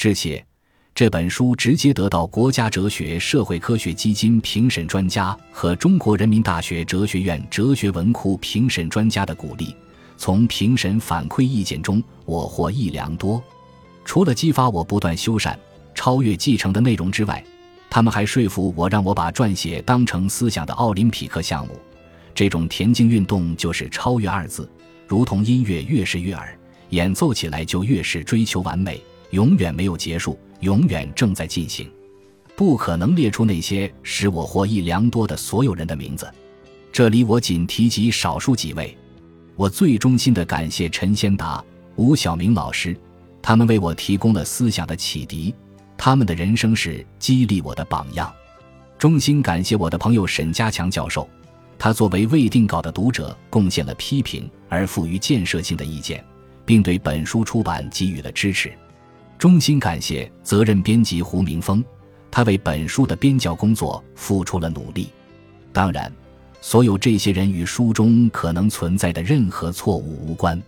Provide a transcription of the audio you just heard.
致谢。这本书直接得到国家哲学社会科学基金评审专家和中国人民大学哲学院哲学文库评审专家的鼓励。从评审反馈意见中，我获益良多。除了激发我不断修缮、超越继承的内容之外，他们还说服我，让我把撰写当成思想的奥林匹克项目。这种田径运动就是“超越”二字，如同音乐越是悦耳，演奏起来就越是追求完美，永远没有结束，永远正在进行。不可能列出那些使我获益良多的所有人的名字，这里我仅提及少数几位。我最衷心的感谢陈先达、吴晓明老师，他们为我提供了思想的启迪，他们的人生是激励我的榜样。衷心感谢我的朋友沈家强教授。他作为未定稿的读者，贡献了批评而富于建设性的意见，并对本书出版给予了支持。衷心感谢责任编辑胡明峰，他为本书的编校工作付出了努力。当然，所有这些人与书中可能存在的任何错误无关。